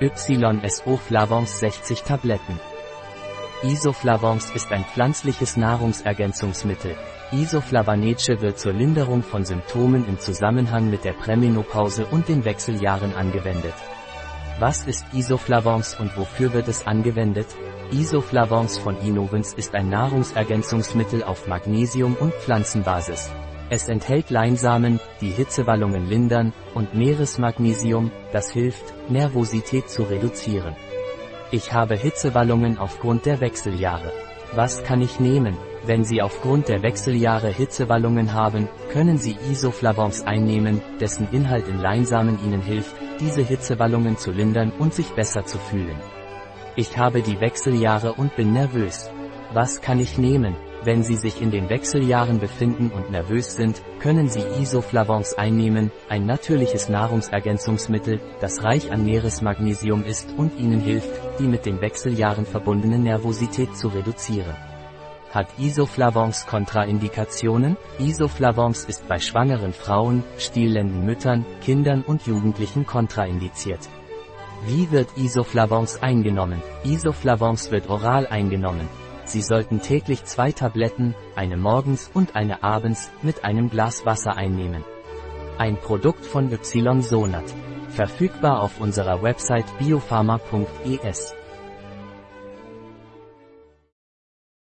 YSO-Flavons 60 Tabletten. Isoflavons ist ein pflanzliches Nahrungsergänzungsmittel. Isoflavaneche wird zur Linderung von Symptomen im Zusammenhang mit der Prämenopause und den Wechseljahren angewendet. Was ist Isoflavons und wofür wird es angewendet? Isoflavons von Inovens ist ein Nahrungsergänzungsmittel auf Magnesium- und Pflanzenbasis. Es enthält Leinsamen, die Hitzewallungen lindern, und Meeresmagnesium, das hilft, Nervosität zu reduzieren. Ich habe Hitzewallungen aufgrund der Wechseljahre. Was kann ich nehmen? Wenn Sie aufgrund der Wechseljahre Hitzewallungen haben, können Sie Isoflavons einnehmen, dessen Inhalt in Leinsamen Ihnen hilft, diese Hitzewallungen zu lindern und sich besser zu fühlen. Ich habe die Wechseljahre und bin nervös. Was kann ich nehmen? Wenn Sie sich in den Wechseljahren befinden und nervös sind, können Sie Isoflavons einnehmen, ein natürliches Nahrungsergänzungsmittel, das reich an Meeresmagnesium ist und Ihnen hilft, die mit den Wechseljahren verbundene Nervosität zu reduzieren. Hat Isoflavons Kontraindikationen? Isoflavons ist bei schwangeren Frauen, stillenden Müttern, Kindern und Jugendlichen kontraindiziert. Wie wird Isoflavons eingenommen? Isoflavons wird oral eingenommen. Sie sollten täglich zwei Tabletten, eine morgens und eine abends, mit einem Glas Wasser einnehmen. Ein Produkt von Ysonat. Verfügbar auf unserer Website biopharma.es.